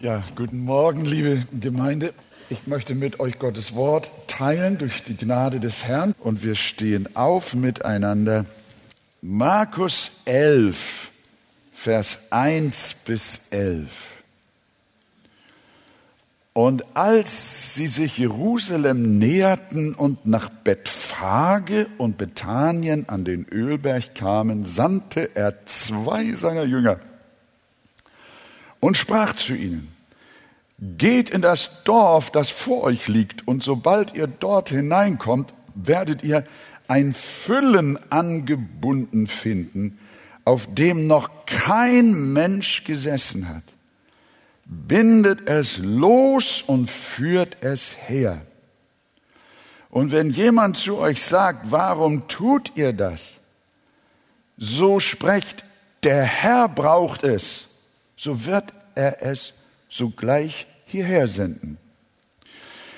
Ja, guten Morgen, liebe Gemeinde. Ich möchte mit euch Gottes Wort teilen durch die Gnade des Herrn und wir stehen auf miteinander. Markus 11, Vers 1 bis 11. Und als sie sich Jerusalem näherten und nach Bethphage und Bethanien an den Ölberg kamen, sandte er zwei seiner Jünger und sprach zu ihnen, Geht in das Dorf, das vor euch liegt, und sobald ihr dort hineinkommt, werdet ihr ein Füllen angebunden finden, auf dem noch kein Mensch gesessen hat. Bindet es los und führt es her. Und wenn jemand zu euch sagt, warum tut ihr das? So sprecht, der Herr braucht es so wird er es sogleich hierher senden.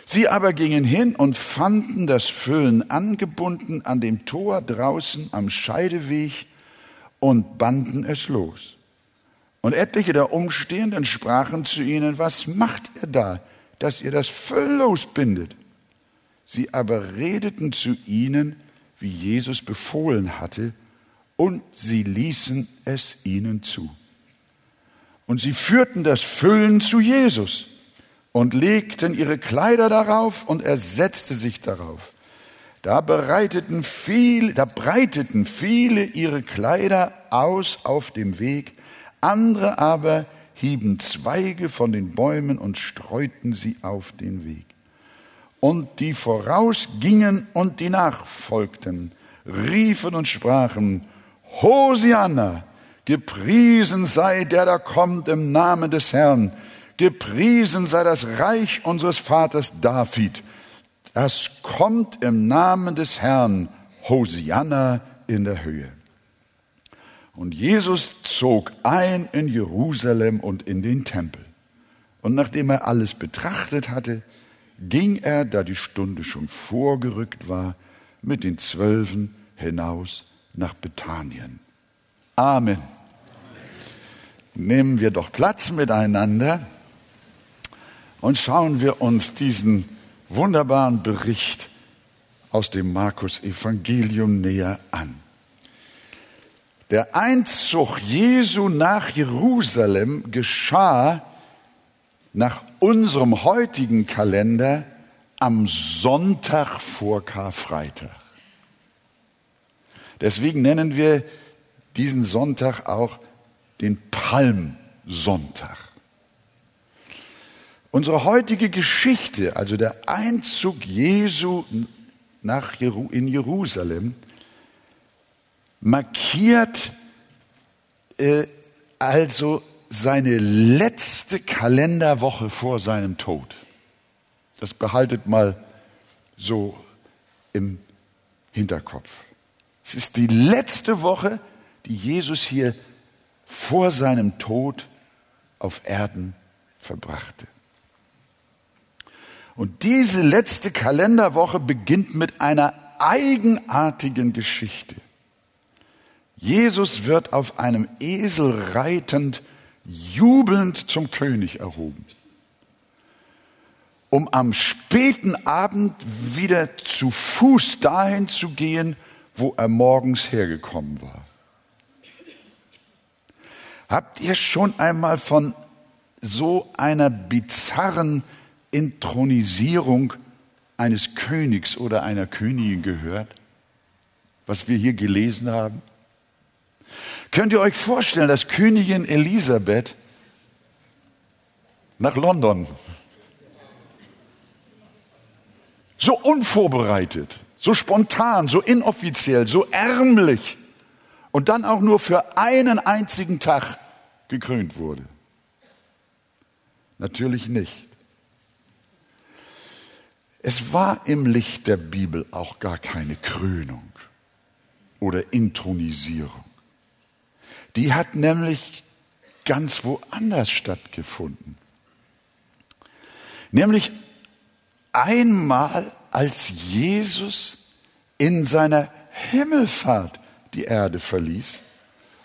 Sie aber gingen hin und fanden das Füllen angebunden an dem Tor draußen am Scheideweg und banden es los. Und etliche der Umstehenden sprachen zu ihnen, was macht ihr da, dass ihr das Füllen losbindet? Sie aber redeten zu ihnen, wie Jesus befohlen hatte, und sie ließen es ihnen zu. Und sie führten das Füllen zu Jesus und legten ihre Kleider darauf und er setzte sich darauf. Da bereiteten viel, da breiteten viele ihre Kleider aus auf dem Weg, andere aber hieben Zweige von den Bäumen und streuten sie auf den Weg. Und die vorausgingen und die nachfolgten, riefen und sprachen, Hosianna, Gepriesen sei der, der kommt im Namen des Herrn. Gepriesen sei das Reich unseres Vaters David. Das kommt im Namen des Herrn. Hosianna in der Höhe. Und Jesus zog ein in Jerusalem und in den Tempel. Und nachdem er alles betrachtet hatte, ging er, da die Stunde schon vorgerückt war, mit den Zwölfen hinaus nach Bethanien. Amen nehmen wir doch Platz miteinander und schauen wir uns diesen wunderbaren Bericht aus dem Markus Evangelium näher an. Der Einzug Jesu nach Jerusalem geschah nach unserem heutigen Kalender am Sonntag vor Karfreitag. Deswegen nennen wir diesen Sonntag auch den Palmsonntag. Unsere heutige Geschichte, also der Einzug Jesu nach Jeru in Jerusalem, markiert äh, also seine letzte Kalenderwoche vor seinem Tod. Das behaltet mal so im Hinterkopf. Es ist die letzte Woche, die Jesus hier vor seinem Tod auf Erden verbrachte. Und diese letzte Kalenderwoche beginnt mit einer eigenartigen Geschichte. Jesus wird auf einem Esel reitend, jubelnd zum König erhoben, um am späten Abend wieder zu Fuß dahin zu gehen, wo er morgens hergekommen war. Habt ihr schon einmal von so einer bizarren Intronisierung eines Königs oder einer Königin gehört, was wir hier gelesen haben? Könnt ihr euch vorstellen, dass Königin Elisabeth nach London so unvorbereitet, so spontan, so inoffiziell, so ärmlich und dann auch nur für einen einzigen Tag gekrönt wurde? Natürlich nicht. Es war im Licht der Bibel auch gar keine Krönung oder Intronisierung. Die hat nämlich ganz woanders stattgefunden. Nämlich einmal, als Jesus in seiner Himmelfahrt die Erde verließ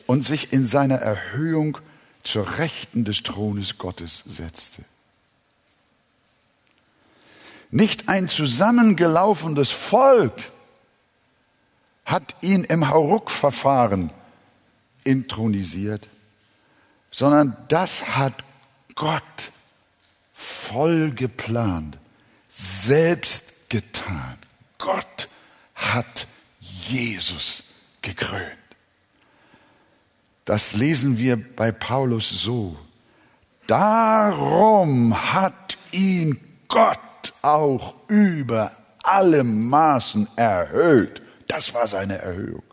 und sich in seiner Erhöhung zur Rechten des Thrones Gottes setzte. Nicht ein zusammengelaufenes Volk hat ihn im Hauruck-Verfahren intronisiert, sondern das hat Gott voll geplant, selbst getan. Gott hat Jesus gekrönt. Das lesen wir bei Paulus so. Darum hat ihn Gott auch über alle Maßen erhöht. Das war seine Erhöhung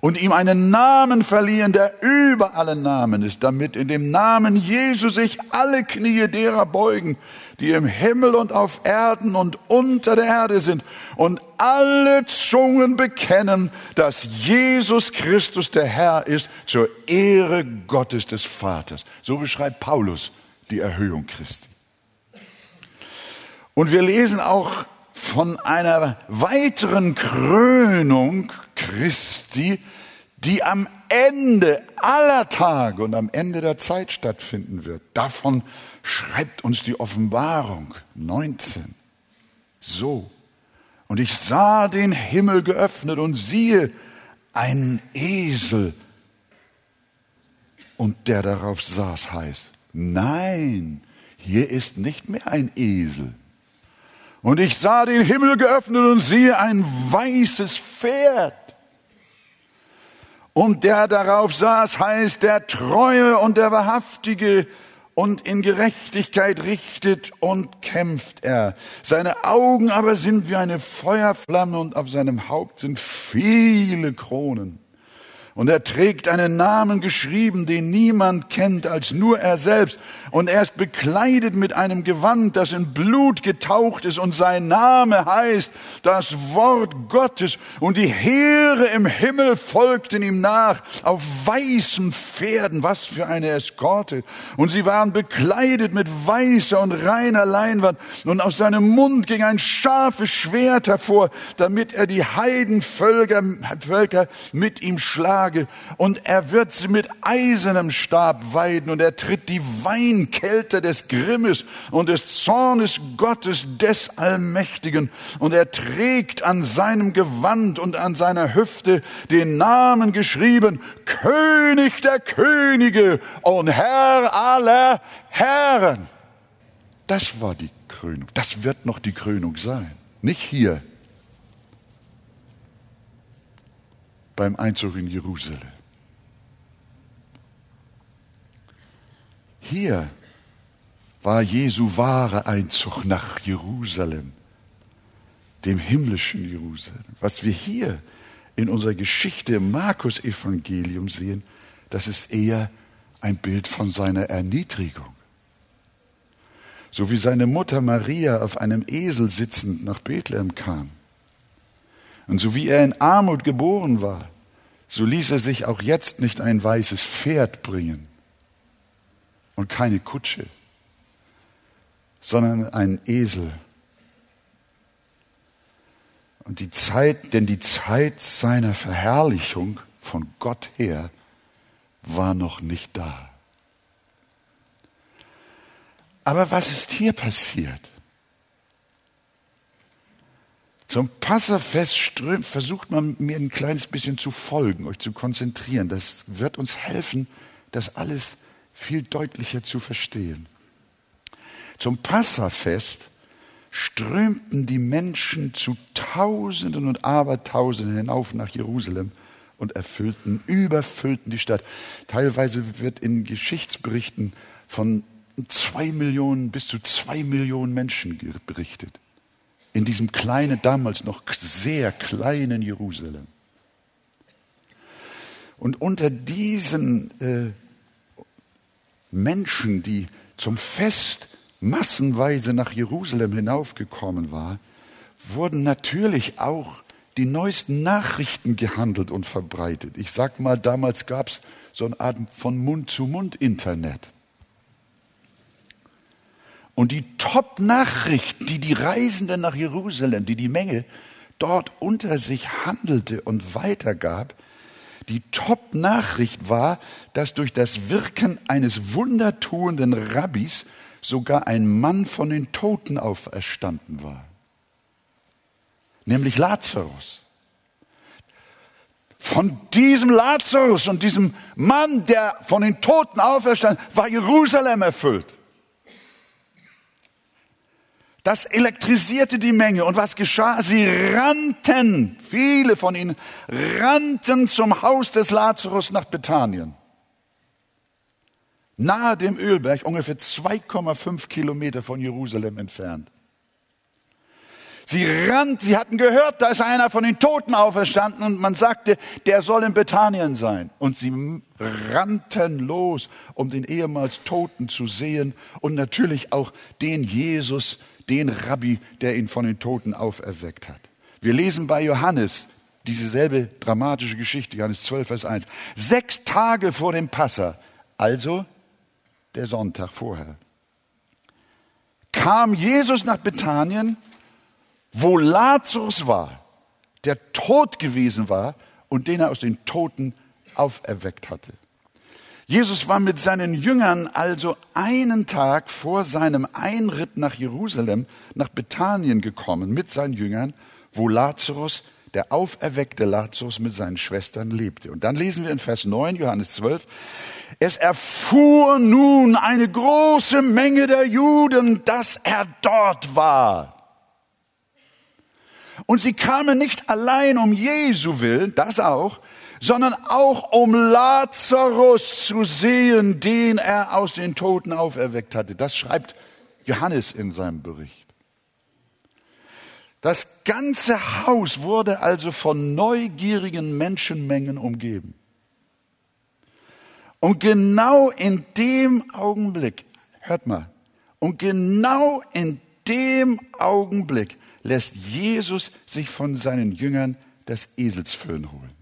und ihm einen Namen verliehen, der über alle Namen ist, damit in dem Namen Jesu sich alle Knie derer beugen, die im Himmel und auf Erden und unter der Erde sind und alle Zungen bekennen, dass Jesus Christus der Herr ist, zur Ehre Gottes des Vaters. So beschreibt Paulus die Erhöhung Christi. Und wir lesen auch von einer weiteren Krönung Christi, die am Ende aller Tage und am Ende der Zeit stattfinden wird. Davon schreibt uns die Offenbarung 19. So. Und ich sah den Himmel geöffnet und siehe einen Esel. Und der darauf saß heißt, nein, hier ist nicht mehr ein Esel. Und ich sah den Himmel geöffnet und siehe ein weißes Pferd. Und der darauf saß, heißt der Treue und der Wahrhaftige und in Gerechtigkeit richtet und kämpft er. Seine Augen aber sind wie eine Feuerflamme und auf seinem Haupt sind viele Kronen. Und er trägt einen Namen geschrieben, den niemand kennt als nur er selbst. Und er ist bekleidet mit einem Gewand, das in Blut getaucht ist. Und sein Name heißt das Wort Gottes. Und die Heere im Himmel folgten ihm nach auf weißen Pferden. Was für eine Eskorte. Und sie waren bekleidet mit weißer und reiner Leinwand. Und aus seinem Mund ging ein scharfes Schwert hervor, damit er die Heidenvölker Völker mit ihm schlagen Tage und er wird sie mit eisernem Stab weiden und er tritt die Weinkälte des Grimmes und des Zornes Gottes des Allmächtigen und er trägt an seinem Gewand und an seiner Hüfte den Namen geschrieben, König der Könige und Herr aller Herren. Das war die Krönung. Das wird noch die Krönung sein. Nicht hier beim Einzug in Jerusalem. Hier war Jesu wahre Einzug nach Jerusalem, dem himmlischen Jerusalem. Was wir hier in unserer Geschichte im Markus-Evangelium sehen, das ist eher ein Bild von seiner Erniedrigung. So wie seine Mutter Maria auf einem Esel sitzend nach Bethlehem kam und so wie er in Armut geboren war, so ließ er sich auch jetzt nicht ein weißes Pferd bringen und keine Kutsche, sondern ein Esel. Und die Zeit, denn die Zeit seiner Verherrlichung von Gott her war noch nicht da. Aber was ist hier passiert? Zum Passafest strömt, versucht man mir ein kleines bisschen zu folgen, euch zu konzentrieren. Das wird uns helfen, das alles viel deutlicher zu verstehen. Zum Passafest strömten die Menschen zu Tausenden und Abertausenden hinauf nach Jerusalem und erfüllten, überfüllten die Stadt. Teilweise wird in Geschichtsberichten von zwei Millionen bis zu zwei Millionen Menschen berichtet in diesem kleinen, damals noch sehr kleinen Jerusalem. Und unter diesen äh, Menschen, die zum Fest massenweise nach Jerusalem hinaufgekommen waren, wurden natürlich auch die neuesten Nachrichten gehandelt und verbreitet. Ich sag mal, damals gab es so eine Art von Mund-zu-Mund-Internet. Und die Top-Nachricht, die die Reisenden nach Jerusalem, die die Menge dort unter sich handelte und weitergab, Die Top-Nachricht war, dass durch das Wirken eines wundertuenden Rabbis sogar ein Mann von den Toten auferstanden war, nämlich Lazarus. Von diesem Lazarus und diesem Mann, der von den Toten auferstanden, war Jerusalem erfüllt. Das elektrisierte die Menge. Und was geschah? Sie rannten, viele von ihnen rannten zum Haus des Lazarus nach Bethanien. Nahe dem Ölberg, ungefähr 2,5 Kilometer von Jerusalem entfernt. Sie rannten, sie hatten gehört, da ist einer von den Toten auferstanden und man sagte, der soll in Bethanien sein. Und sie rannten los, um den ehemals Toten zu sehen und natürlich auch den Jesus, den Rabbi, der ihn von den Toten auferweckt hat. Wir lesen bei Johannes dieselbe dramatische Geschichte, Johannes 12, Vers 1. Sechs Tage vor dem Passa, also der Sonntag vorher, kam Jesus nach Bethanien wo Lazarus war, der tot gewesen war und den er aus den Toten auferweckt hatte. Jesus war mit seinen Jüngern also einen Tag vor seinem Einritt nach Jerusalem, nach Bethanien gekommen mit seinen Jüngern, wo Lazarus, der auferweckte Lazarus mit seinen Schwestern lebte. Und dann lesen wir in Vers 9, Johannes 12, es erfuhr nun eine große Menge der Juden, dass er dort war. Und sie kamen nicht allein um Jesu willen, das auch, sondern auch um Lazarus zu sehen, den er aus den Toten auferweckt hatte. Das schreibt Johannes in seinem Bericht. Das ganze Haus wurde also von neugierigen Menschenmengen umgeben. Und genau in dem Augenblick, hört mal, und genau in dem Augenblick lässt Jesus sich von seinen Jüngern das Eselsfüllen holen.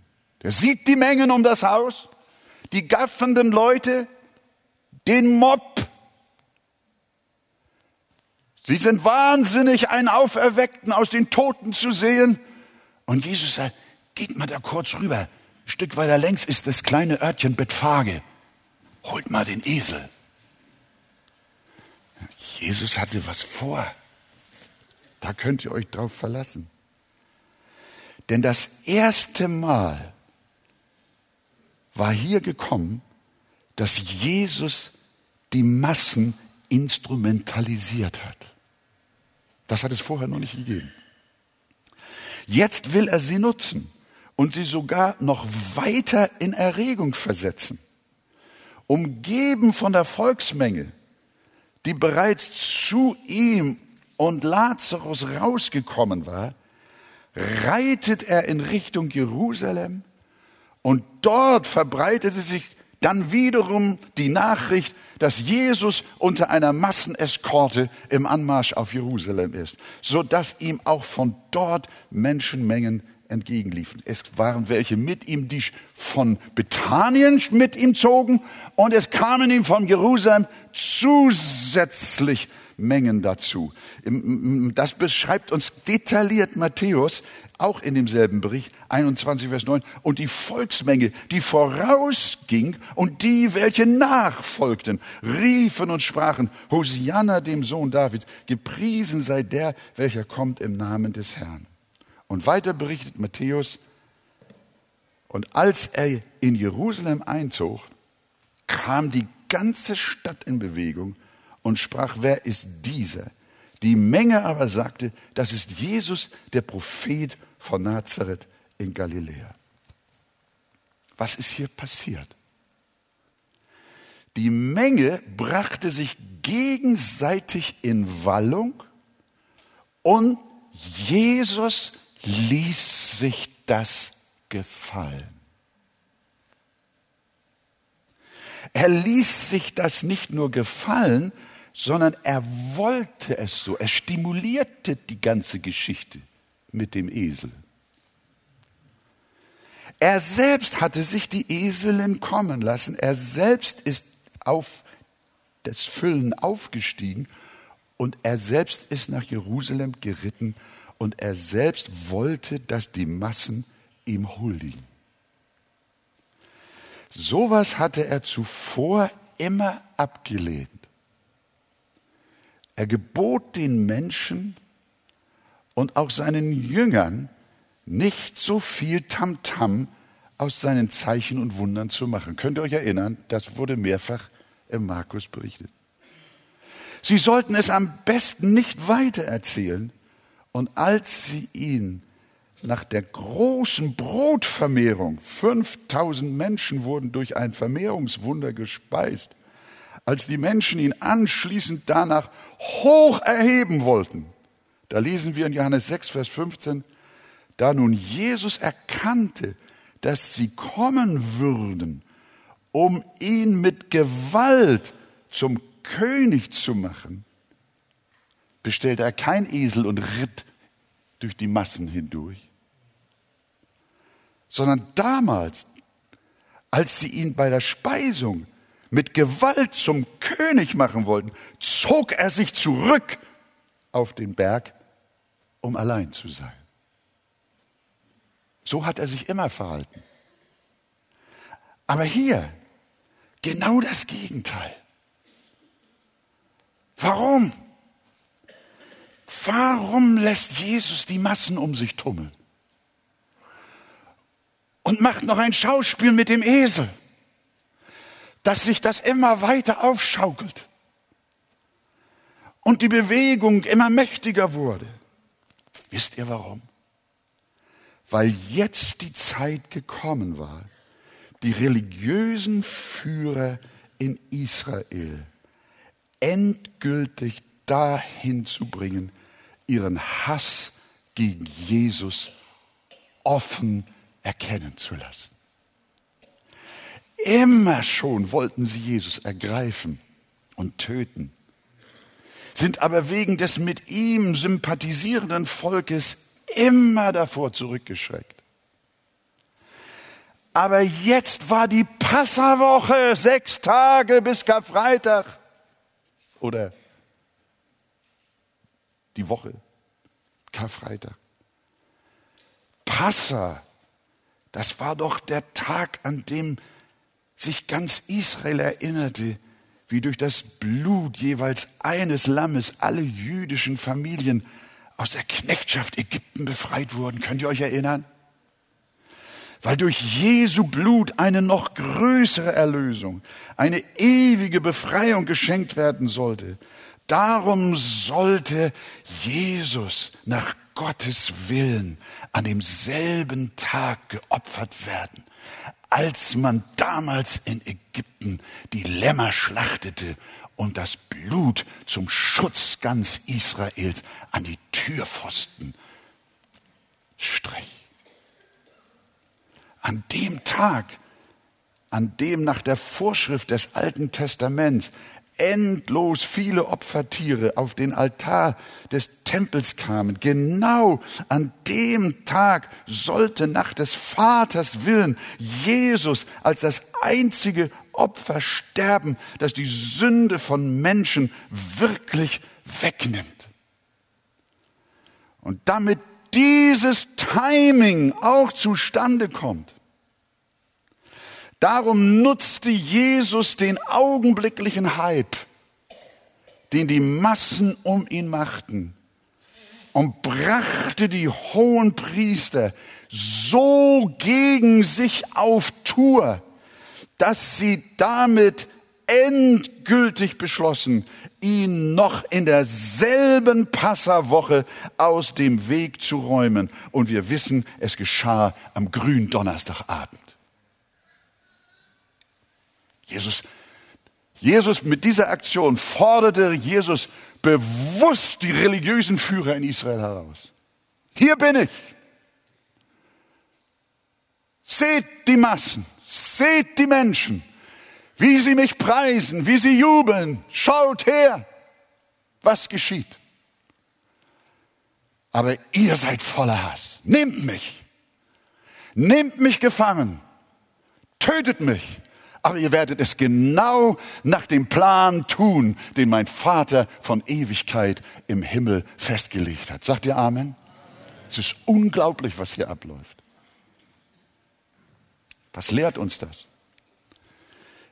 Er sieht die Mengen um das Haus, die gaffenden Leute, den Mob. Sie sind wahnsinnig, einen Auferweckten aus den Toten zu sehen. Und Jesus sagt, geht mal da kurz rüber. Ein Stück weiter längs ist das kleine Örtchen Bethphage. Holt mal den Esel. Jesus hatte was vor. Da könnt ihr euch drauf verlassen. Denn das erste Mal war hier gekommen, dass Jesus die Massen instrumentalisiert hat. Das hat es vorher noch nicht gegeben. Jetzt will er sie nutzen und sie sogar noch weiter in Erregung versetzen. Umgeben von der Volksmenge, die bereits zu ihm und Lazarus rausgekommen war, reitet er in Richtung Jerusalem und dort verbreitete sich dann wiederum die Nachricht, dass Jesus unter einer Masseneskorte im Anmarsch auf Jerusalem ist, so dass ihm auch von dort Menschenmengen entgegenliefen. Es waren welche mit ihm, die von Bethanien mit ihm zogen und es kamen ihm von Jerusalem zusätzlich Mengen dazu. Das beschreibt uns detailliert Matthäus, auch in demselben Bericht, 21, Vers 9. Und die Volksmenge, die vorausging und die, welche nachfolgten, riefen und sprachen, Hosianna dem Sohn Davids, gepriesen sei der, welcher kommt im Namen des Herrn. Und weiter berichtet Matthäus, und als er in Jerusalem einzog, kam die ganze Stadt in Bewegung und sprach, wer ist dieser? Die Menge aber sagte, das ist Jesus, der Prophet von Nazareth in Galiläa. Was ist hier passiert? Die Menge brachte sich gegenseitig in Wallung und Jesus ließ sich das gefallen. Er ließ sich das nicht nur gefallen, sondern er wollte es so. Er stimulierte die ganze Geschichte mit dem Esel. Er selbst hatte sich die Eselin kommen lassen. Er selbst ist auf das Füllen aufgestiegen und er selbst ist nach Jerusalem geritten und er selbst wollte, dass die Massen ihm huldigen. Sowas hatte er zuvor immer abgelehnt. Er gebot den Menschen und auch seinen Jüngern, nicht so viel Tamtam -Tam aus seinen Zeichen und Wundern zu machen. Könnt ihr euch erinnern? Das wurde mehrfach im Markus berichtet. Sie sollten es am besten nicht weitererzählen. Und als sie ihn nach der großen Brotvermehrung, 5000 Menschen wurden durch ein Vermehrungswunder gespeist, als die Menschen ihn anschließend danach hoch erheben wollten, da lesen wir in Johannes 6, Vers 15, da nun Jesus erkannte, dass sie kommen würden, um ihn mit Gewalt zum König zu machen, bestellte er kein Esel und ritt durch die Massen hindurch, sondern damals, als sie ihn bei der Speisung mit Gewalt zum König machen wollten, zog er sich zurück auf den Berg, um allein zu sein. So hat er sich immer verhalten. Aber hier genau das Gegenteil. Warum? Warum lässt Jesus die Massen um sich tummeln? Und macht noch ein Schauspiel mit dem Esel, dass sich das immer weiter aufschaukelt und die Bewegung immer mächtiger wurde. Wisst ihr warum? Weil jetzt die Zeit gekommen war, die religiösen Führer in Israel endgültig dahin zu bringen, ihren Hass gegen Jesus offen erkennen zu lassen. Immer schon wollten sie Jesus ergreifen und töten, sind aber wegen des mit ihm sympathisierenden Volkes immer davor zurückgeschreckt. Aber jetzt war die Passawoche, sechs Tage bis Karfreitag. Oder die Woche, Karfreitag. Passa, das war doch der Tag, an dem sich ganz Israel erinnerte, wie durch das Blut jeweils eines Lammes alle jüdischen Familien aus der Knechtschaft Ägypten befreit wurden. Könnt ihr euch erinnern? weil durch Jesu Blut eine noch größere Erlösung, eine ewige Befreiung geschenkt werden sollte. Darum sollte Jesus nach Gottes Willen an demselben Tag geopfert werden, als man damals in Ägypten die Lämmer schlachtete und das Blut zum Schutz ganz Israels an die Türpfosten strich. An dem Tag, an dem nach der Vorschrift des Alten Testaments endlos viele Opfertiere auf den Altar des Tempels kamen. Genau an dem Tag sollte nach des Vaters Willen Jesus als das einzige Opfer sterben, das die Sünde von Menschen wirklich wegnimmt. Und damit dieses Timing auch zustande kommt, Darum nutzte Jesus den augenblicklichen Hype, den die Massen um ihn machten, und brachte die hohen Priester so gegen sich auf Tour, dass sie damit endgültig beschlossen, ihn noch in derselben Passawoche aus dem Weg zu räumen. Und wir wissen, es geschah am grünen Donnerstagabend. Jesus, Jesus mit dieser Aktion forderte Jesus bewusst die religiösen Führer in Israel heraus. Hier bin ich. Seht die Massen, seht die Menschen, wie sie mich preisen, wie sie jubeln. Schaut her, was geschieht. Aber ihr seid voller Hass. Nehmt mich. Nehmt mich gefangen. Tötet mich aber ihr werdet es genau nach dem Plan tun, den mein Vater von Ewigkeit im Himmel festgelegt hat. Sagt ihr Amen? Es ist unglaublich, was hier abläuft. Was lehrt uns das?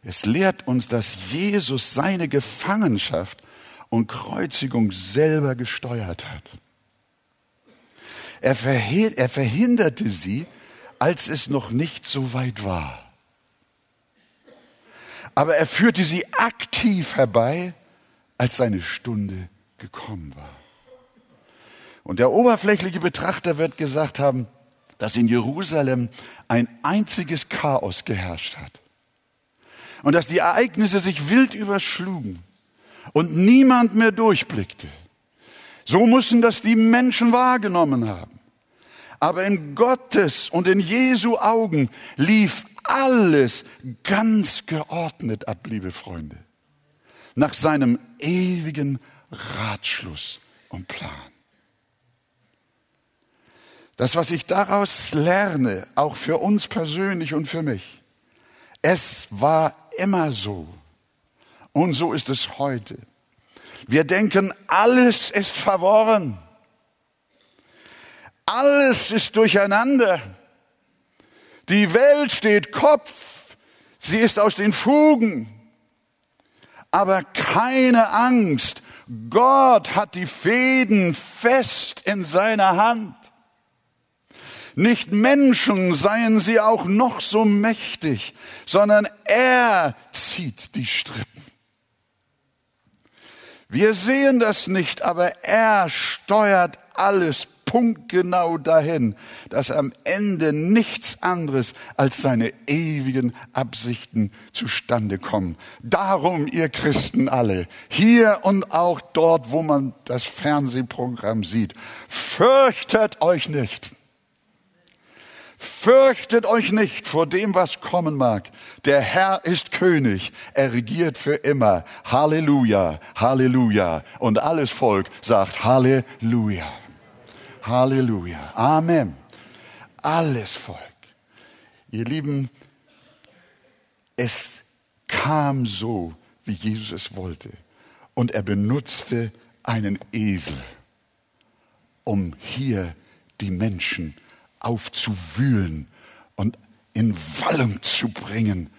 Es lehrt uns, dass Jesus seine Gefangenschaft und Kreuzigung selber gesteuert hat. Er, verhinderte sie, als es noch nicht so weit war. Aber er führte sie aktiv herbei, als seine Stunde gekommen war. Und der oberflächliche Betrachter wird gesagt haben, dass in Jerusalem ein einziges Chaos geherrscht hat. Und dass die Ereignisse sich wild überschlugen und niemand mehr durchblickte. So mussten das die Menschen wahrgenommen haben. Aber in Gottes und in Jesu Augen lief alles ganz geordnet ab, liebe Freunde, nach seinem ewigen Ratschluss und Plan. Das, was ich daraus lerne, auch für uns persönlich und für mich, es war immer so. Und so ist es heute. Wir denken, alles ist verworren. Alles ist durcheinander. Die Welt steht Kopf. Sie ist aus den Fugen. Aber keine Angst. Gott hat die Fäden fest in seiner Hand. Nicht Menschen seien sie auch noch so mächtig, sondern er zieht die Strippen. Wir sehen das nicht, aber er steuert alles punktgenau dahin, dass am Ende nichts anderes als seine ewigen Absichten zustande kommen. Darum, ihr Christen alle, hier und auch dort, wo man das Fernsehprogramm sieht, fürchtet euch nicht. Fürchtet euch nicht vor dem, was kommen mag. Der Herr ist König. Er regiert für immer. Halleluja, Halleluja. Und alles Volk sagt Halleluja. Halleluja. Amen. Alles Volk. Ihr Lieben, es kam so, wie Jesus es wollte. Und er benutzte einen Esel, um hier die Menschen aufzuwühlen und in Wallung zu bringen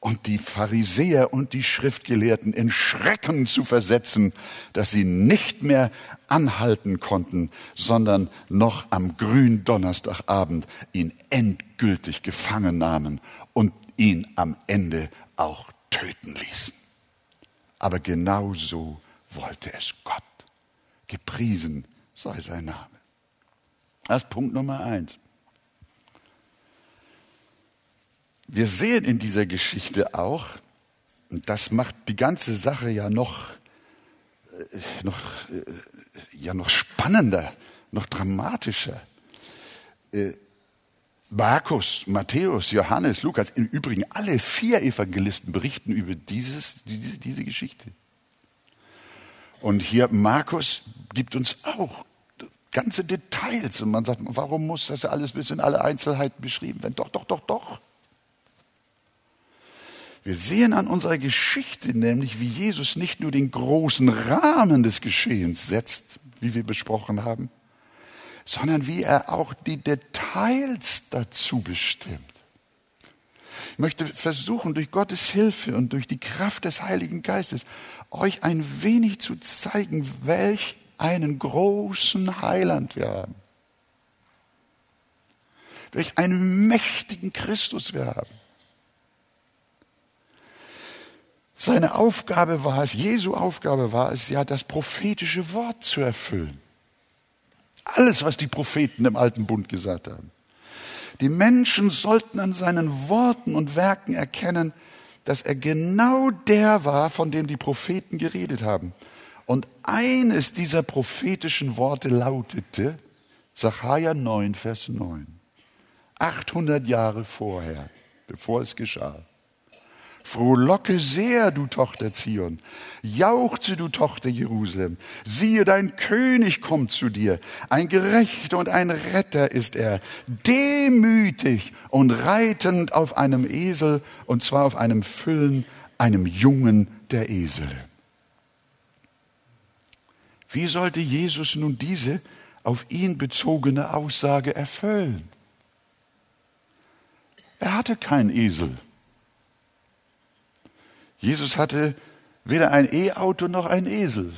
und die Pharisäer und die Schriftgelehrten in Schrecken zu versetzen, dass sie nicht mehr anhalten konnten, sondern noch am grünen Donnerstagabend ihn endgültig gefangen nahmen und ihn am Ende auch töten ließen. Aber genau so wollte es Gott. Gepriesen sei sein Name. Das ist Punkt Nummer eins. Wir sehen in dieser Geschichte auch, und das macht die ganze Sache ja noch, äh, noch, äh, ja noch spannender, noch dramatischer. Äh, Markus, Matthäus, Johannes, Lukas, im Übrigen alle vier Evangelisten berichten über dieses, diese, diese Geschichte. Und hier Markus gibt uns auch ganze Details und man sagt, warum muss das alles bis in alle Einzelheiten beschrieben werden? Doch, doch, doch, doch. Wir sehen an unserer Geschichte nämlich, wie Jesus nicht nur den großen Rahmen des Geschehens setzt, wie wir besprochen haben, sondern wie er auch die Details dazu bestimmt. Ich möchte versuchen, durch Gottes Hilfe und durch die Kraft des Heiligen Geistes euch ein wenig zu zeigen, welch einen großen Heiland wir haben. Welch einen mächtigen Christus wir haben. Seine Aufgabe war es, Jesu Aufgabe war es, ja, das prophetische Wort zu erfüllen. Alles, was die Propheten im alten Bund gesagt haben. Die Menschen sollten an seinen Worten und Werken erkennen, dass er genau der war, von dem die Propheten geredet haben. Und eines dieser prophetischen Worte lautete, Sacharja 9, Vers 9, 800 Jahre vorher, bevor es geschah. Frohlocke sehr, du Tochter Zion. Jauchze, du Tochter Jerusalem. Siehe, dein König kommt zu dir. Ein Gerechter und ein Retter ist er. Demütig und reitend auf einem Esel, und zwar auf einem Füllen, einem Jungen der Esel. Wie sollte Jesus nun diese auf ihn bezogene Aussage erfüllen? Er hatte keinen Esel. Jesus hatte weder ein E-Auto noch ein Esel.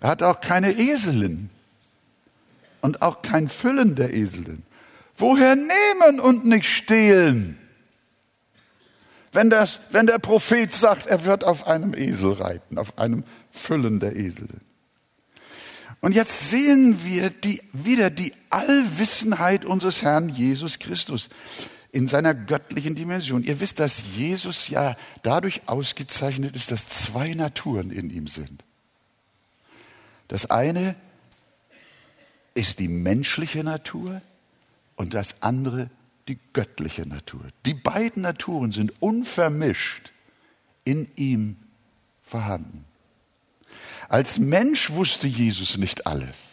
Er hatte auch keine Eselin und auch kein Füllen der Eselin. Woher nehmen und nicht stehlen? Wenn, das, wenn der Prophet sagt, er wird auf einem Esel reiten, auf einem Füllen der Eselin. Und jetzt sehen wir die, wieder die Allwissenheit unseres Herrn Jesus Christus in seiner göttlichen Dimension. Ihr wisst, dass Jesus ja dadurch ausgezeichnet ist, dass zwei Naturen in ihm sind. Das eine ist die menschliche Natur und das andere die göttliche Natur. Die beiden Naturen sind unvermischt in ihm vorhanden. Als Mensch wusste Jesus nicht alles.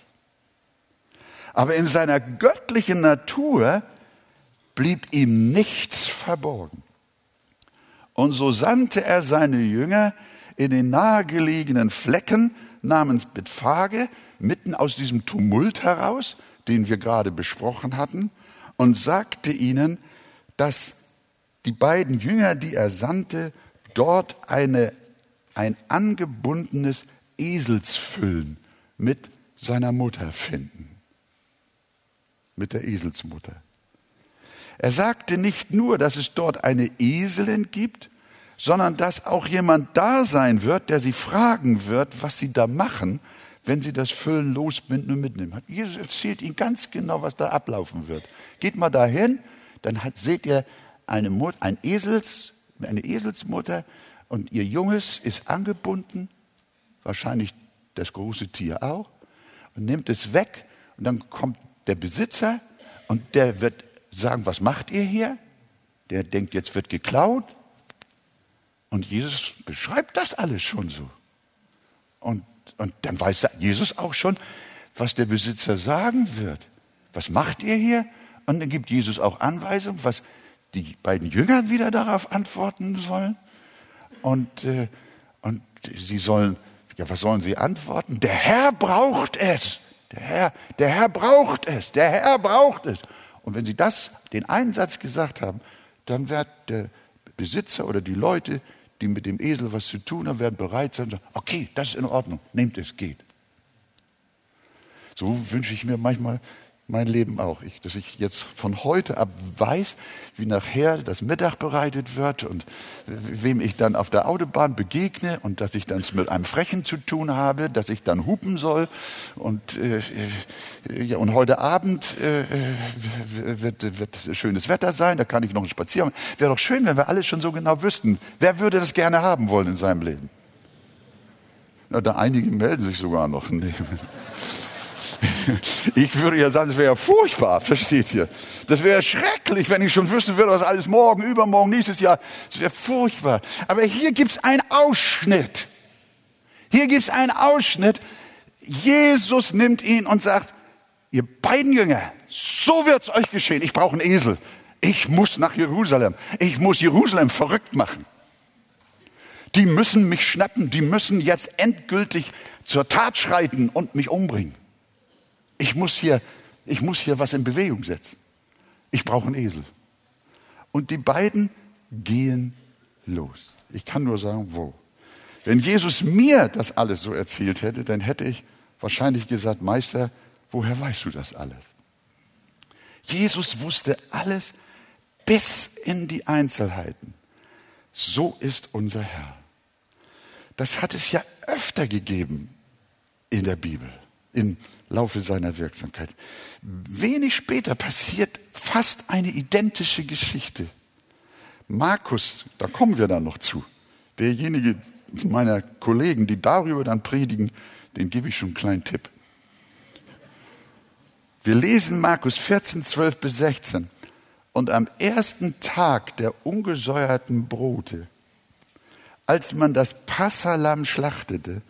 Aber in seiner göttlichen Natur blieb ihm nichts verborgen. Und so sandte er seine Jünger in den nahegelegenen Flecken namens Bethphage, mitten aus diesem Tumult heraus, den wir gerade besprochen hatten, und sagte ihnen, dass die beiden Jünger, die er sandte, dort eine, ein angebundenes Eselsfüllen mit seiner Mutter finden. Mit der Eselsmutter. Er sagte nicht nur, dass es dort eine Eselin gibt, sondern dass auch jemand da sein wird, der sie fragen wird, was sie da machen, wenn sie das Füllen losbinden und mitnehmen. Jesus erzählt ihnen ganz genau, was da ablaufen wird. Geht mal dahin, dann seht ihr eine, Mut, ein Esels, eine Eselsmutter und ihr Junges ist angebunden, wahrscheinlich das große Tier auch, und nimmt es weg und dann kommt der Besitzer und der wird sagen, was macht ihr hier? Der denkt, jetzt wird geklaut. Und Jesus beschreibt das alles schon so. Und, und dann weiß Jesus auch schon, was der Besitzer sagen wird. Was macht ihr hier? Und dann gibt Jesus auch Anweisungen, was die beiden Jünger wieder darauf antworten sollen. Und, äh, und sie sollen, ja, was sollen sie antworten? Der Herr braucht es. Der Herr, der Herr braucht es. Der Herr braucht es. Und wenn sie das, den einen Satz gesagt haben, dann wird der Besitzer oder die Leute, die mit dem Esel was zu tun haben, werden bereit sein und sagen, okay, das ist in Ordnung, nehmt es, geht. So wünsche ich mir manchmal mein Leben auch. Ich, dass ich jetzt von heute ab weiß, wie nachher das Mittag bereitet wird und wem ich dann auf der Autobahn begegne und dass ich dann mit einem Frechen zu tun habe, dass ich dann hupen soll. Und, äh, ja, und heute Abend äh, wird, wird schönes Wetter sein, da kann ich noch einen Spaziergang. Wäre doch schön, wenn wir alles schon so genau wüssten. Wer würde das gerne haben wollen in seinem Leben? Na, da einige melden sich sogar noch. Nee. Ich würde ja sagen, das wäre furchtbar, versteht ihr? Das wäre schrecklich, wenn ich schon wüsste, würde was alles morgen, übermorgen, nächstes Jahr. Das wäre furchtbar. Aber hier gibt es einen Ausschnitt. Hier gibt es einen Ausschnitt. Jesus nimmt ihn und sagt, ihr beiden Jünger, so wird es euch geschehen. Ich brauche einen Esel. Ich muss nach Jerusalem. Ich muss Jerusalem verrückt machen. Die müssen mich schnappen. Die müssen jetzt endgültig zur Tat schreiten und mich umbringen. Ich muss hier, ich muss hier was in Bewegung setzen. Ich brauche einen Esel. Und die beiden gehen los. Ich kann nur sagen, wo. Wenn Jesus mir das alles so erzählt hätte, dann hätte ich wahrscheinlich gesagt, Meister, woher weißt du das alles? Jesus wusste alles bis in die Einzelheiten. So ist unser Herr. Das hat es ja öfter gegeben in der Bibel, in Laufe seiner Wirksamkeit. Wenig später passiert fast eine identische Geschichte. Markus, da kommen wir dann noch zu, derjenige meiner Kollegen, die darüber dann predigen, den gebe ich schon einen kleinen Tipp. Wir lesen Markus 14, 12 bis 16. Und am ersten Tag der ungesäuerten Brote, als man das Passalam schlachtete,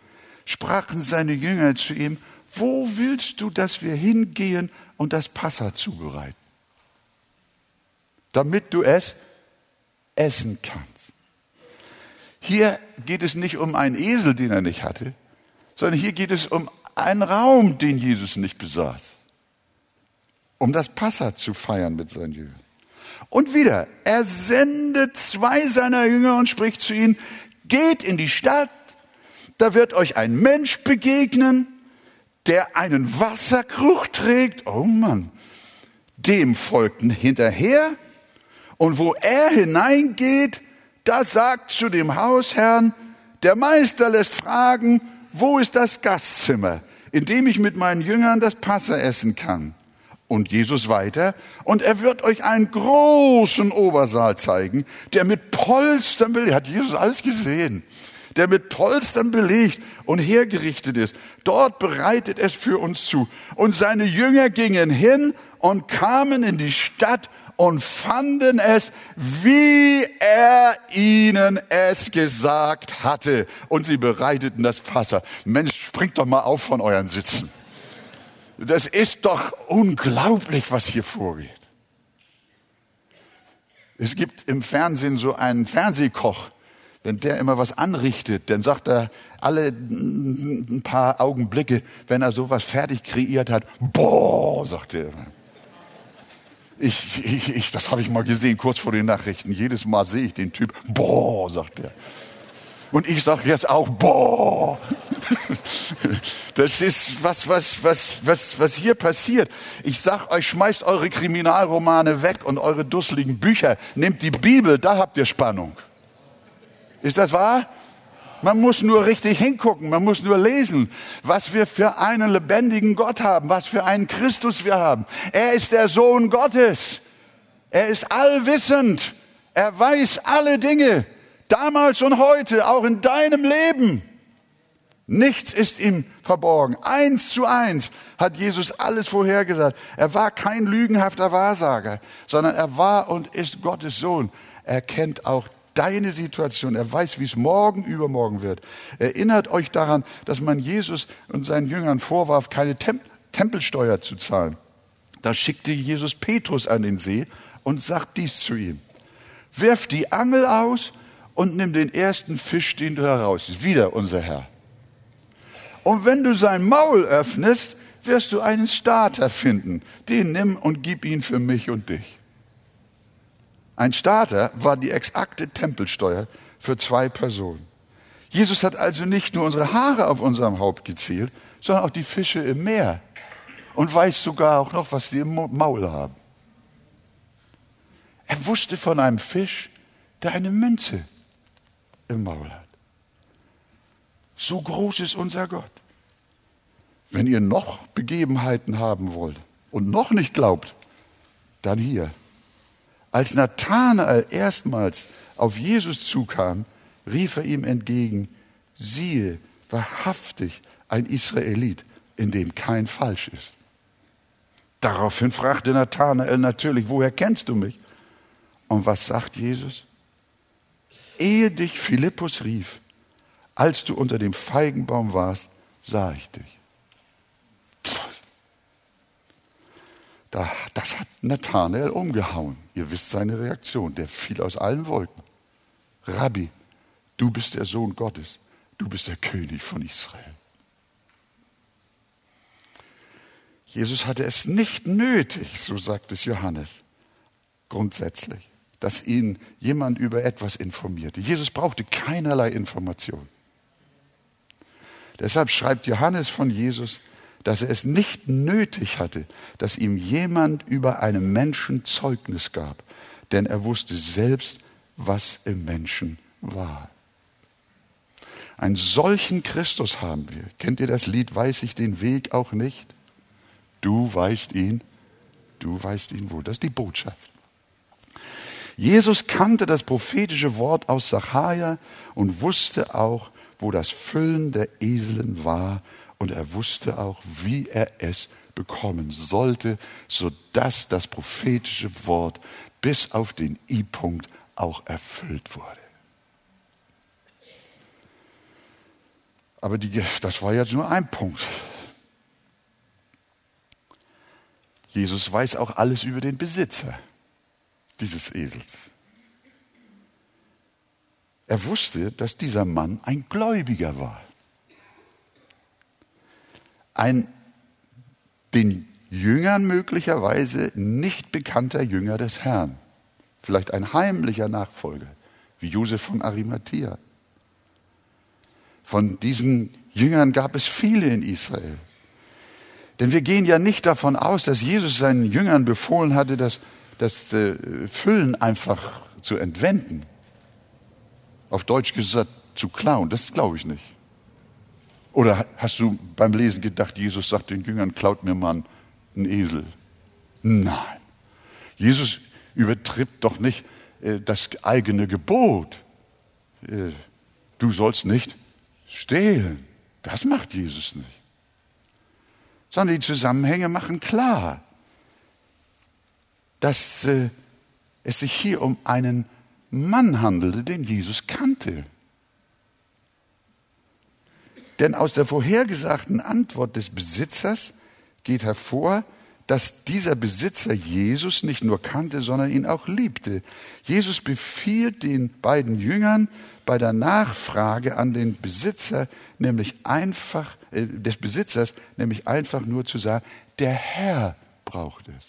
sprachen seine Jünger zu ihm, wo willst du, dass wir hingehen und das Passa zubereiten? Damit du es essen kannst. Hier geht es nicht um einen Esel, den er nicht hatte, sondern hier geht es um einen Raum, den Jesus nicht besaß, um das Passa zu feiern mit seinen Jüngern. Und wieder, er sendet zwei seiner Jünger und spricht zu ihnen, geht in die Stadt, da wird euch ein Mensch begegnen, der einen Wasserkrug trägt. Oh Mann, dem folgten hinterher. Und wo er hineingeht, da sagt zu dem Hausherrn, der Meister lässt fragen, wo ist das Gastzimmer, in dem ich mit meinen Jüngern das Passer essen kann? Und Jesus weiter, und er wird euch einen großen Obersaal zeigen, der mit Polstern belegt, hat Jesus alles gesehen, der mit Polstern belegt und hergerichtet ist. Dort bereitet es für uns zu. Und seine Jünger gingen hin und kamen in die Stadt und fanden es, wie er ihnen es gesagt hatte. Und sie bereiteten das Wasser. Mensch, springt doch mal auf von euren Sitzen. Das ist doch unglaublich, was hier vorgeht. Es gibt im Fernsehen so einen Fernsehkoch, wenn der immer was anrichtet, dann sagt er alle ein paar Augenblicke, wenn er sowas fertig kreiert hat, boah, sagt er. Ich, ich, ich, das habe ich mal gesehen, kurz vor den Nachrichten. Jedes Mal sehe ich den Typ, boah, sagt er. Und ich sage jetzt auch, boah. Das ist was, was, was, was, was hier passiert. Ich sag euch, schmeißt eure Kriminalromane weg und eure dusseligen Bücher. Nehmt die Bibel, da habt ihr Spannung. Ist das wahr? Man muss nur richtig hingucken, man muss nur lesen, was wir für einen lebendigen Gott haben, was für einen Christus wir haben. Er ist der Sohn Gottes. Er ist allwissend. Er weiß alle Dinge, damals und heute, auch in deinem Leben. Nichts ist ihm verborgen. Eins zu eins hat Jesus alles vorhergesagt. Er war kein lügenhafter Wahrsager, sondern er war und ist Gottes Sohn. Er kennt auch deine Situation. Er weiß, wie es morgen übermorgen wird. Erinnert euch daran, dass man Jesus und seinen Jüngern vorwarf, keine Tem Tempelsteuer zu zahlen. Da schickte Jesus Petrus an den See und sagt dies zu ihm. Wirf die Angel aus und nimm den ersten Fisch, den du heraus. Wieder unser Herr. Und wenn du sein Maul öffnest, wirst du einen Starter finden. Den nimm und gib ihn für mich und dich. Ein Starter war die exakte Tempelsteuer für zwei Personen. Jesus hat also nicht nur unsere Haare auf unserem Haupt gezählt, sondern auch die Fische im Meer und weiß sogar auch noch, was sie im Maul haben. Er wusste von einem Fisch, der eine Münze im Maul hat. So groß ist unser Gott. Wenn ihr noch Begebenheiten haben wollt und noch nicht glaubt, dann hier als Nathanael erstmals auf Jesus zukam, rief er ihm entgegen, siehe, wahrhaftig ein Israelit, in dem kein Falsch ist. Daraufhin fragte Nathanael natürlich, woher kennst du mich? Und was sagt Jesus? Ehe dich Philippus rief, als du unter dem Feigenbaum warst, sah ich dich. Das hat Nathanael umgehauen. Ihr wisst seine Reaktion. Der fiel aus allen Wolken. Rabbi, du bist der Sohn Gottes. Du bist der König von Israel. Jesus hatte es nicht nötig, so sagt es Johannes, grundsätzlich, dass ihn jemand über etwas informierte. Jesus brauchte keinerlei Information. Deshalb schreibt Johannes von Jesus, dass er es nicht nötig hatte, dass ihm jemand über einen Menschen Zeugnis gab, denn er wusste selbst, was im Menschen war. Einen solchen Christus haben wir. Kennt ihr das Lied Weiß ich den Weg auch nicht? Du weißt ihn, du weißt ihn wohl. Das ist die Botschaft. Jesus kannte das prophetische Wort aus Sacharja und wusste auch, wo das Füllen der Eseln war und er wusste auch, wie er es bekommen sollte, sodass das prophetische Wort bis auf den I-Punkt auch erfüllt wurde. Aber die, das war jetzt nur ein Punkt. Jesus weiß auch alles über den Besitzer dieses Esels. Er wusste, dass dieser Mann ein Gläubiger war ein den Jüngern möglicherweise nicht bekannter Jünger des Herrn. vielleicht ein heimlicher Nachfolger, wie Josef von Arimathea. Von diesen Jüngern gab es viele in Israel. Denn wir gehen ja nicht davon aus, dass Jesus seinen Jüngern befohlen hatte, das, das äh, Füllen einfach zu entwenden. Auf Deutsch gesagt, zu klauen. Das glaube ich nicht. Oder hast du beim Lesen gedacht, Jesus sagt den Jüngern, klaut mir mal einen Esel? Nein. Jesus übertritt doch nicht äh, das eigene Gebot. Äh, du sollst nicht stehlen. Das macht Jesus nicht. Sondern die Zusammenhänge machen klar, dass äh, es sich hier um einen Mann handelte, den Jesus kannte. Denn aus der vorhergesagten Antwort des Besitzers geht hervor, dass dieser Besitzer Jesus nicht nur kannte, sondern ihn auch liebte. Jesus befiehlt den beiden Jüngern bei der Nachfrage an den Besitzer, nämlich einfach, äh, des Besitzers, nämlich einfach nur zu sagen, der Herr braucht es.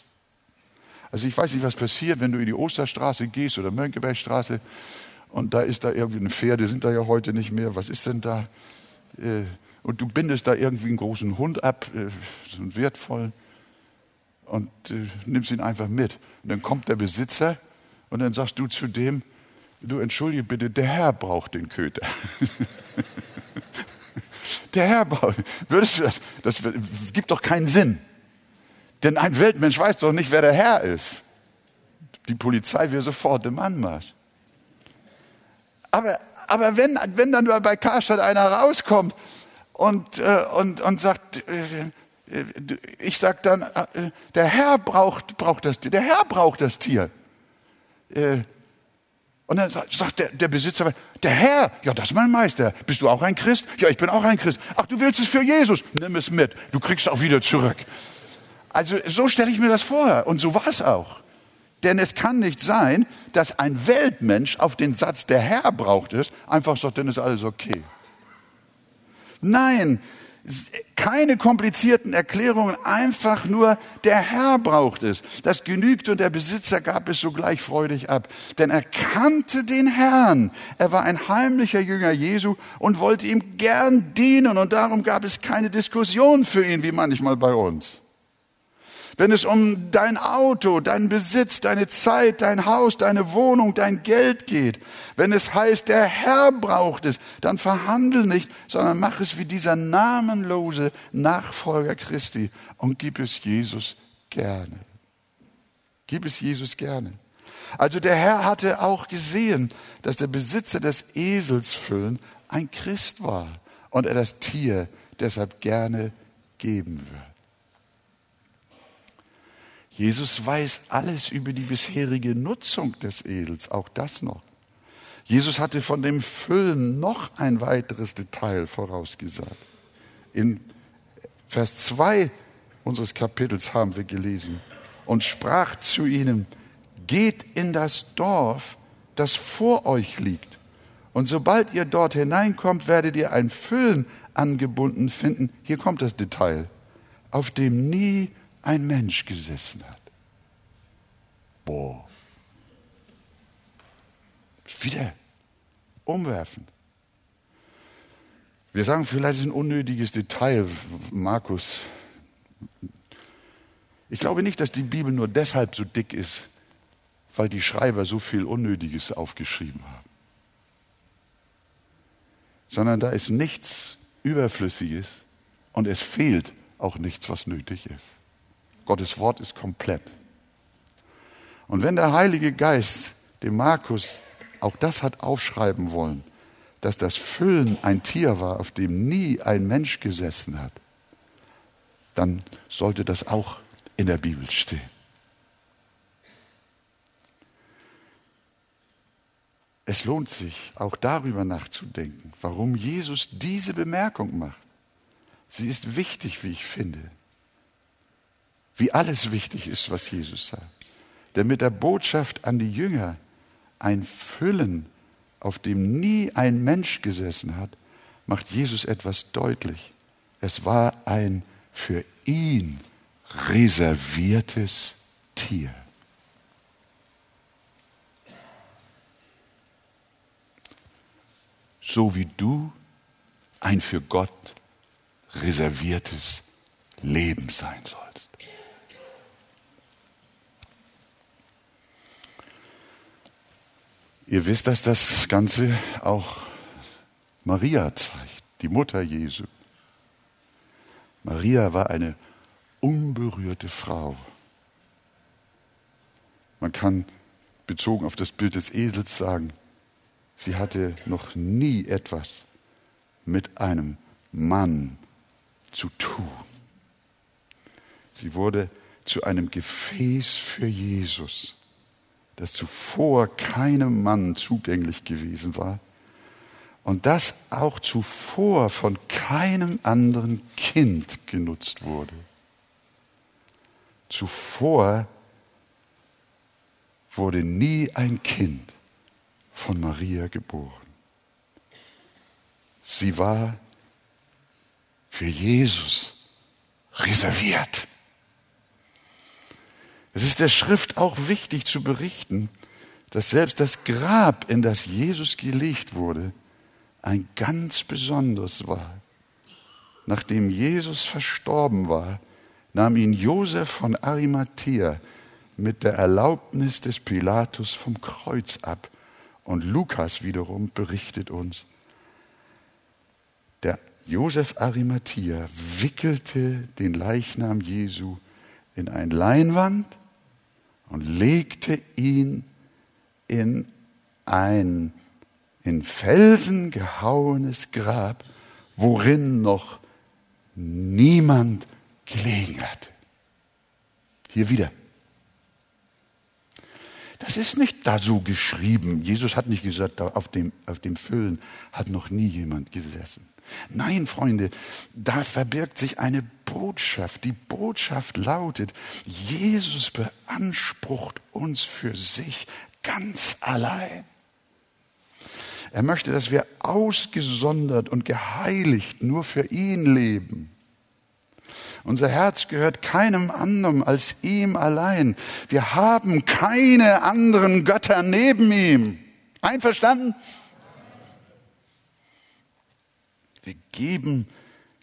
Also ich weiß nicht, was passiert, wenn du in die Osterstraße gehst oder Mönckebergstraße und da ist da irgendwie ein Pferd, die sind da ja heute nicht mehr. Was ist denn da? Äh, und du bindest da irgendwie einen großen Hund ab, äh, so einen wertvollen und äh, nimmst ihn einfach mit. Und dann kommt der Besitzer und dann sagst du zu dem, du entschuldige bitte, der Herr braucht den Köter. der Herr braucht, würdest du das, das gibt doch keinen Sinn. Denn ein Weltmensch weiß doch nicht, wer der Herr ist. Die Polizei wäre sofort im Anmarsch. Aber, aber wenn, wenn dann bei Karstadt einer rauskommt und, äh, und, und sagt, äh, ich sage dann, äh, der Herr braucht, braucht das Tier, der Herr braucht das Tier. Äh, und dann sagt der, der Besitzer, der Herr, ja, das ist mein Meister. Bist du auch ein Christ? Ja, ich bin auch ein Christ. Ach, du willst es für Jesus? Nimm es mit. Du kriegst es auch wieder zurück. Also so stelle ich mir das vor. Und so war es auch. Denn es kann nicht sein, dass ein Weltmensch auf den Satz, der Herr braucht es, einfach sagt, dann ist alles okay. Nein, keine komplizierten Erklärungen, einfach nur der Herr braucht es. Das genügt und der Besitzer gab es sogleich freudig ab. Denn er kannte den Herrn. Er war ein heimlicher Jünger Jesu und wollte ihm gern dienen und darum gab es keine Diskussion für ihn, wie manchmal bei uns wenn es um dein Auto, deinen Besitz, deine Zeit, dein Haus, deine Wohnung, dein Geld geht, wenn es heißt, der Herr braucht es, dann verhandel nicht, sondern mach es wie dieser namenlose Nachfolger Christi und gib es Jesus gerne. Gib es Jesus gerne. Also der Herr hatte auch gesehen, dass der Besitzer des Eselsfüllen ein Christ war und er das Tier deshalb gerne geben wird. Jesus weiß alles über die bisherige Nutzung des Esels, auch das noch. Jesus hatte von dem Füllen noch ein weiteres Detail vorausgesagt. In Vers 2 unseres Kapitels haben wir gelesen und sprach zu ihnen, geht in das Dorf, das vor euch liegt. Und sobald ihr dort hineinkommt, werdet ihr ein Füllen angebunden finden. Hier kommt das Detail, auf dem nie ein Mensch gesessen hat. Boah. Wieder umwerfen. Wir sagen vielleicht ein unnötiges Detail, Markus. Ich glaube nicht, dass die Bibel nur deshalb so dick ist, weil die Schreiber so viel Unnötiges aufgeschrieben haben. Sondern da ist nichts Überflüssiges und es fehlt auch nichts, was nötig ist. Gottes Wort ist komplett. Und wenn der Heilige Geist dem Markus auch das hat aufschreiben wollen, dass das Füllen ein Tier war, auf dem nie ein Mensch gesessen hat, dann sollte das auch in der Bibel stehen. Es lohnt sich auch darüber nachzudenken, warum Jesus diese Bemerkung macht. Sie ist wichtig, wie ich finde wie alles wichtig ist, was Jesus sagt. Denn mit der Botschaft an die Jünger ein Füllen, auf dem nie ein Mensch gesessen hat, macht Jesus etwas deutlich. Es war ein für ihn reserviertes Tier. So wie du ein für Gott reserviertes Leben sein sollst. Ihr wisst, dass das Ganze auch Maria zeigt, die Mutter Jesu. Maria war eine unberührte Frau. Man kann bezogen auf das Bild des Esels sagen, sie hatte noch nie etwas mit einem Mann zu tun. Sie wurde zu einem Gefäß für Jesus, das zuvor keinem Mann zugänglich gewesen war und das auch zuvor von keinem anderen Kind genutzt wurde. Zuvor wurde nie ein Kind von Maria geboren. Sie war für Jesus reserviert. Es ist der Schrift auch wichtig zu berichten, dass selbst das Grab, in das Jesus gelegt wurde, ein ganz besonderes war. Nachdem Jesus verstorben war, nahm ihn Josef von Arimathea mit der Erlaubnis des Pilatus vom Kreuz ab. Und Lukas wiederum berichtet uns, der Josef Arimathea wickelte den Leichnam Jesu in ein Leinwand und legte ihn in ein in Felsen gehauenes Grab, worin noch niemand gelegen hat. Hier wieder. Das ist nicht da so geschrieben. Jesus hat nicht gesagt, auf dem, auf dem Füllen hat noch nie jemand gesessen. Nein, Freunde, da verbirgt sich eine Botschaft. Die Botschaft lautet, Jesus beansprucht uns für sich ganz allein. Er möchte, dass wir ausgesondert und geheiligt nur für ihn leben. Unser Herz gehört keinem anderen als ihm allein. Wir haben keine anderen Götter neben ihm. Einverstanden? Wir geben,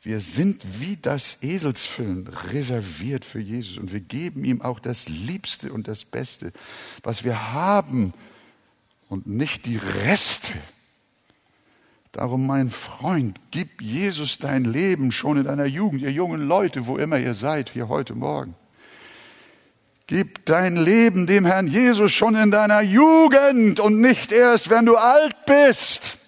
wir sind wie das Eselsfüllen reserviert für Jesus und wir geben ihm auch das Liebste und das Beste, was wir haben und nicht die Reste. Darum, mein Freund, gib Jesus dein Leben schon in deiner Jugend, ihr jungen Leute, wo immer ihr seid, hier heute Morgen. Gib dein Leben dem Herrn Jesus schon in deiner Jugend und nicht erst, wenn du alt bist.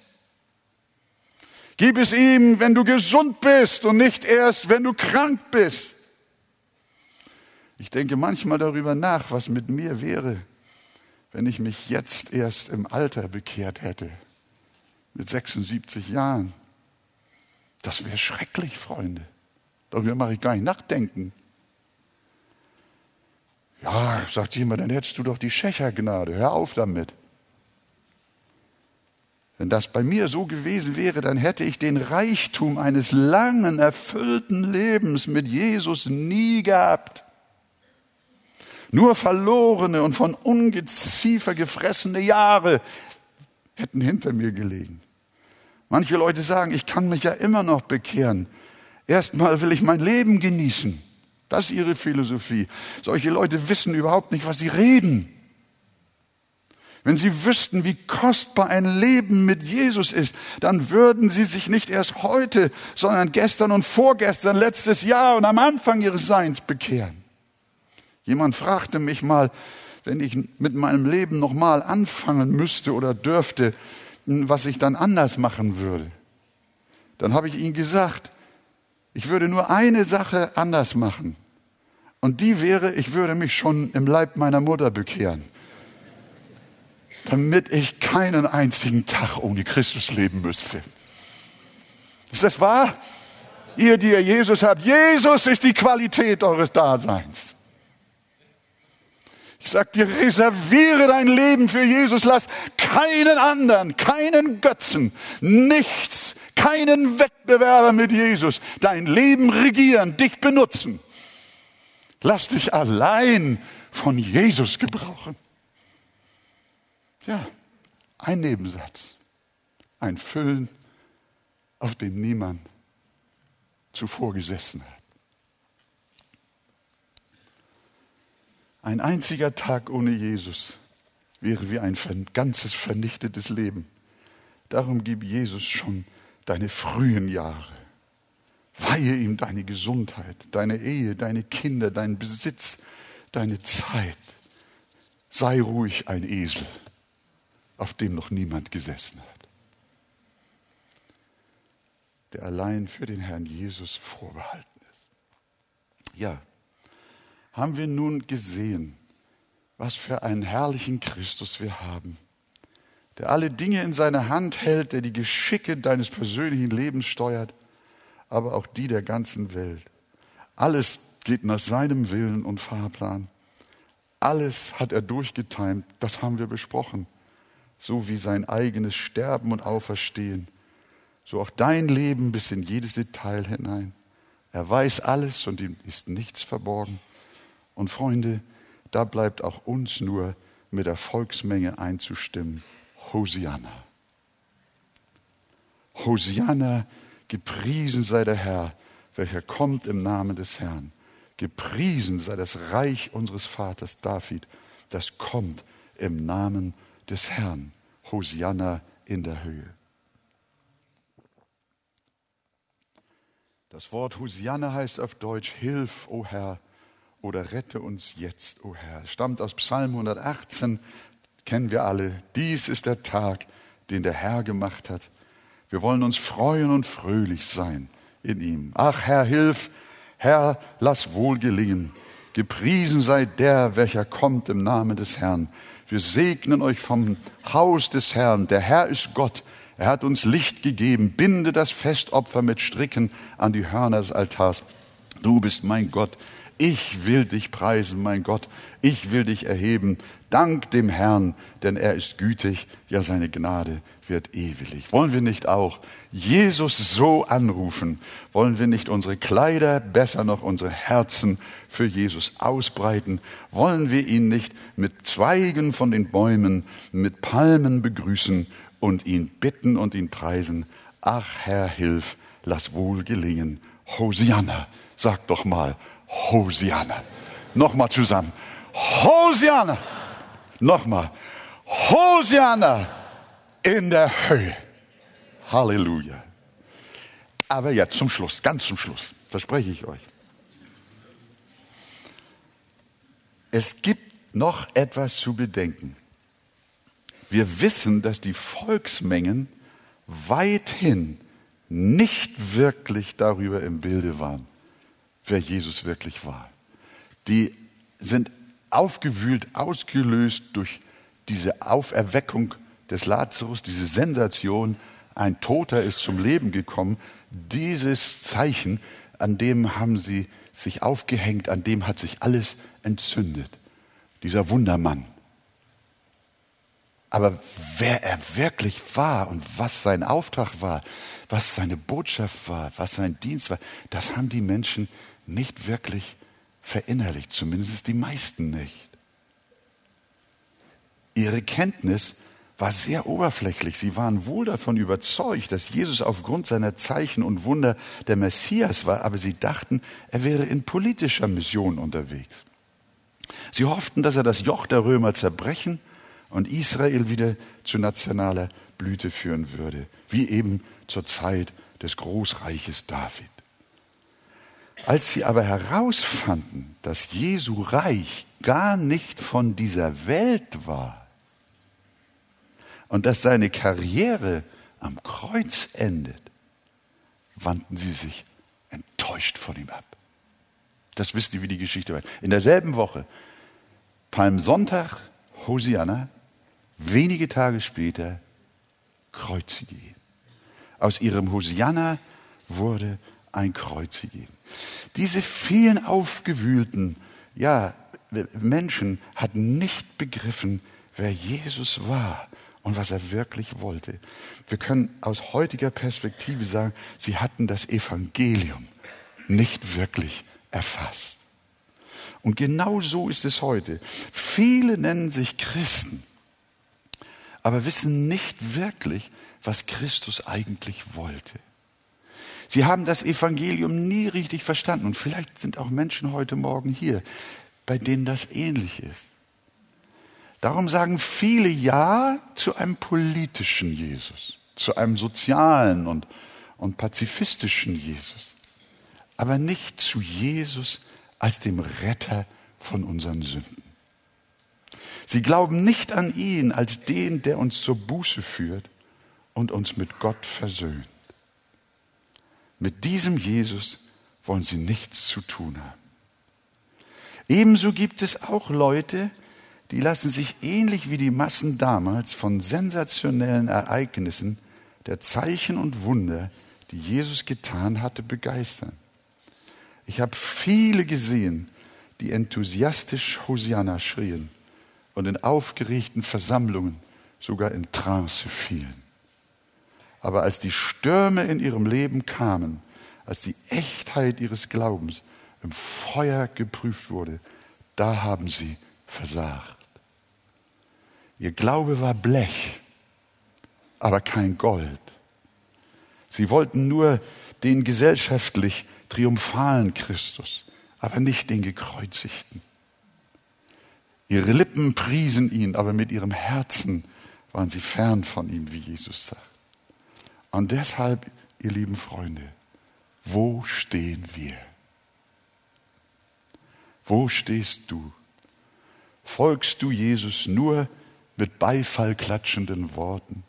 Gib es ihm, wenn du gesund bist und nicht erst, wenn du krank bist. Ich denke manchmal darüber nach, was mit mir wäre, wenn ich mich jetzt erst im Alter bekehrt hätte mit 76 Jahren. Das wäre schrecklich, Freunde. Darüber mache ich gar nicht nachdenken. Ja, sagt jemand, dann hättest du doch die Schächergnade. Hör auf damit. Wenn das bei mir so gewesen wäre, dann hätte ich den Reichtum eines langen, erfüllten Lebens mit Jesus nie gehabt. Nur verlorene und von Ungeziefer gefressene Jahre hätten hinter mir gelegen. Manche Leute sagen, ich kann mich ja immer noch bekehren. Erstmal will ich mein Leben genießen. Das ist ihre Philosophie. Solche Leute wissen überhaupt nicht, was sie reden. Wenn sie wüssten, wie kostbar ein Leben mit Jesus ist, dann würden sie sich nicht erst heute, sondern gestern und vorgestern, letztes Jahr und am Anfang ihres Seins bekehren. Jemand fragte mich mal, wenn ich mit meinem Leben nochmal anfangen müsste oder dürfte, was ich dann anders machen würde. Dann habe ich ihm gesagt, ich würde nur eine Sache anders machen. Und die wäre, ich würde mich schon im Leib meiner Mutter bekehren, damit ich keinen einzigen Tag ohne Christus leben müsste. Ist das wahr? Ihr, die ihr Jesus habt, Jesus ist die Qualität eures Daseins. Ich sag dir, reserviere dein Leben für Jesus, lass keinen anderen, keinen Götzen, nichts, keinen Wettbewerber mit Jesus dein Leben regieren, dich benutzen. Lass dich allein von Jesus gebrauchen. Ja, ein Nebensatz. ein Füllen, auf dem niemand zuvor gesessen hat. Ein einziger Tag ohne Jesus wäre wie ein ganzes vernichtetes Leben. Darum gib Jesus schon deine frühen Jahre. Weihe ihm deine Gesundheit, deine Ehe, deine Kinder, deinen Besitz, deine Zeit. Sei ruhig ein Esel, auf dem noch niemand gesessen hat, der allein für den Herrn Jesus vorbehalten ist. Ja, haben wir nun gesehen, was für einen herrlichen Christus wir haben, der alle Dinge in seiner Hand hält, der die Geschicke deines persönlichen Lebens steuert, aber auch die der ganzen Welt. Alles geht nach seinem Willen und Fahrplan. Alles hat er durchgetimt, das haben wir besprochen, so wie sein eigenes Sterben und Auferstehen, so auch dein Leben bis in jedes Detail hinein. Er weiß alles und ihm ist nichts verborgen. Und Freunde, da bleibt auch uns nur mit der Volksmenge einzustimmen. Hosianna. Hosianna, gepriesen sei der Herr, welcher kommt im Namen des Herrn. Gepriesen sei das Reich unseres Vaters David, das kommt im Namen des Herrn. Hosianna in der Höhe. Das Wort Hosianna heißt auf Deutsch Hilf, o Herr, oder rette uns jetzt, o Herr. Es stammt aus Psalm 118, kennen wir alle. Dies ist der Tag, den der Herr gemacht hat. Wir wollen uns freuen und fröhlich sein in ihm. Ach Herr, hilf, Herr, lass wohl gelingen. Gepriesen sei der, welcher kommt im Namen des Herrn. Wir segnen euch vom Haus des Herrn. Der Herr ist Gott. Er hat uns Licht gegeben. Binde das Festopfer mit Stricken an die Hörner des Altars. Du bist mein Gott. Ich will dich preisen, mein Gott. Ich will dich erheben. Dank dem Herrn, denn er ist gütig. Ja, seine Gnade wird ewig. Wollen wir nicht auch Jesus so anrufen? Wollen wir nicht unsere Kleider, besser noch unsere Herzen für Jesus ausbreiten? Wollen wir ihn nicht mit Zweigen von den Bäumen, mit Palmen begrüßen und ihn bitten und ihn preisen? Ach Herr, hilf, lass wohl gelingen. Hosianna, sag doch mal, Hosianna. Nochmal zusammen. Hosianna. Nochmal. Hosianna in der Höhe. Halleluja. Aber jetzt zum Schluss, ganz zum Schluss, verspreche ich euch. Es gibt noch etwas zu bedenken. Wir wissen, dass die Volksmengen weithin nicht wirklich darüber im Bilde waren, wer Jesus wirklich war. Die sind aufgewühlt, ausgelöst durch diese Auferweckung des Lazarus, diese Sensation, ein Toter ist zum Leben gekommen, dieses Zeichen, an dem haben sie sich aufgehängt, an dem hat sich alles entzündet. Dieser Wundermann. Aber wer er wirklich war und was sein Auftrag war, was seine Botschaft war, was sein Dienst war, das haben die Menschen nicht wirklich verinnerlicht, zumindest die meisten nicht. Ihre Kenntnis war sehr oberflächlich. Sie waren wohl davon überzeugt, dass Jesus aufgrund seiner Zeichen und Wunder der Messias war, aber sie dachten, er wäre in politischer Mission unterwegs. Sie hofften, dass er das Joch der Römer zerbrechen und Israel wieder zu nationaler Blüte führen würde, wie eben zur Zeit des Großreiches David. Als sie aber herausfanden, dass Jesu Reich gar nicht von dieser Welt war und dass seine Karriere am Kreuz endet, wandten sie sich enttäuscht von ihm ab. Das wisst ihr, wie die Geschichte war. In derselben Woche, Palmsonntag, Hosianna, wenige Tage später, kreuzige. Aus ihrem Hosianna wurde ein Kreuzigen. Diese vielen aufgewühlten ja, Menschen hatten nicht begriffen, wer Jesus war und was er wirklich wollte. Wir können aus heutiger Perspektive sagen, sie hatten das Evangelium nicht wirklich erfasst. Und genau so ist es heute. Viele nennen sich Christen, aber wissen nicht wirklich, was Christus eigentlich wollte. Sie haben das Evangelium nie richtig verstanden. Und vielleicht sind auch Menschen heute Morgen hier, bei denen das ähnlich ist. Darum sagen viele Ja zu einem politischen Jesus, zu einem sozialen und, und pazifistischen Jesus, aber nicht zu Jesus als dem Retter von unseren Sünden. Sie glauben nicht an ihn als den, der uns zur Buße führt und uns mit Gott versöhnt. Mit diesem Jesus wollen sie nichts zu tun haben. Ebenso gibt es auch Leute, die lassen sich ähnlich wie die Massen damals von sensationellen Ereignissen der Zeichen und Wunder, die Jesus getan hatte, begeistern. Ich habe viele gesehen, die enthusiastisch Hosianna schrien und in aufgeregten Versammlungen sogar in Trance fielen. Aber als die Stürme in ihrem Leben kamen, als die Echtheit ihres Glaubens im Feuer geprüft wurde, da haben sie versagt. Ihr Glaube war Blech, aber kein Gold. Sie wollten nur den gesellschaftlich triumphalen Christus, aber nicht den gekreuzigten. Ihre Lippen priesen ihn, aber mit ihrem Herzen waren sie fern von ihm, wie Jesus sagt. Und deshalb, ihr lieben Freunde, wo stehen wir? Wo stehst du? Folgst du Jesus nur mit Beifall klatschenden Worten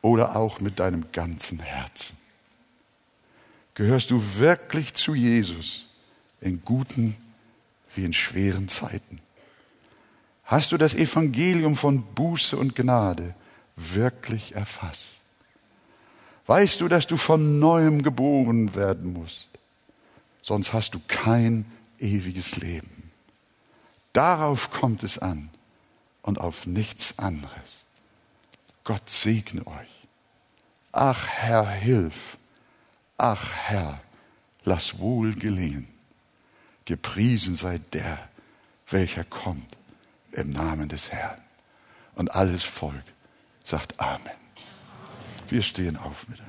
oder auch mit deinem ganzen Herzen? Gehörst du wirklich zu Jesus in guten wie in schweren Zeiten? Hast du das Evangelium von Buße und Gnade wirklich erfasst? Weißt du, dass du von neuem geboren werden musst? Sonst hast du kein ewiges Leben. Darauf kommt es an und auf nichts anderes. Gott segne euch. Ach Herr, hilf. Ach Herr, lass wohl gelingen. Gepriesen sei der, welcher kommt im Namen des Herrn. Und alles Volk sagt Amen. Wir stehen auf miteinander.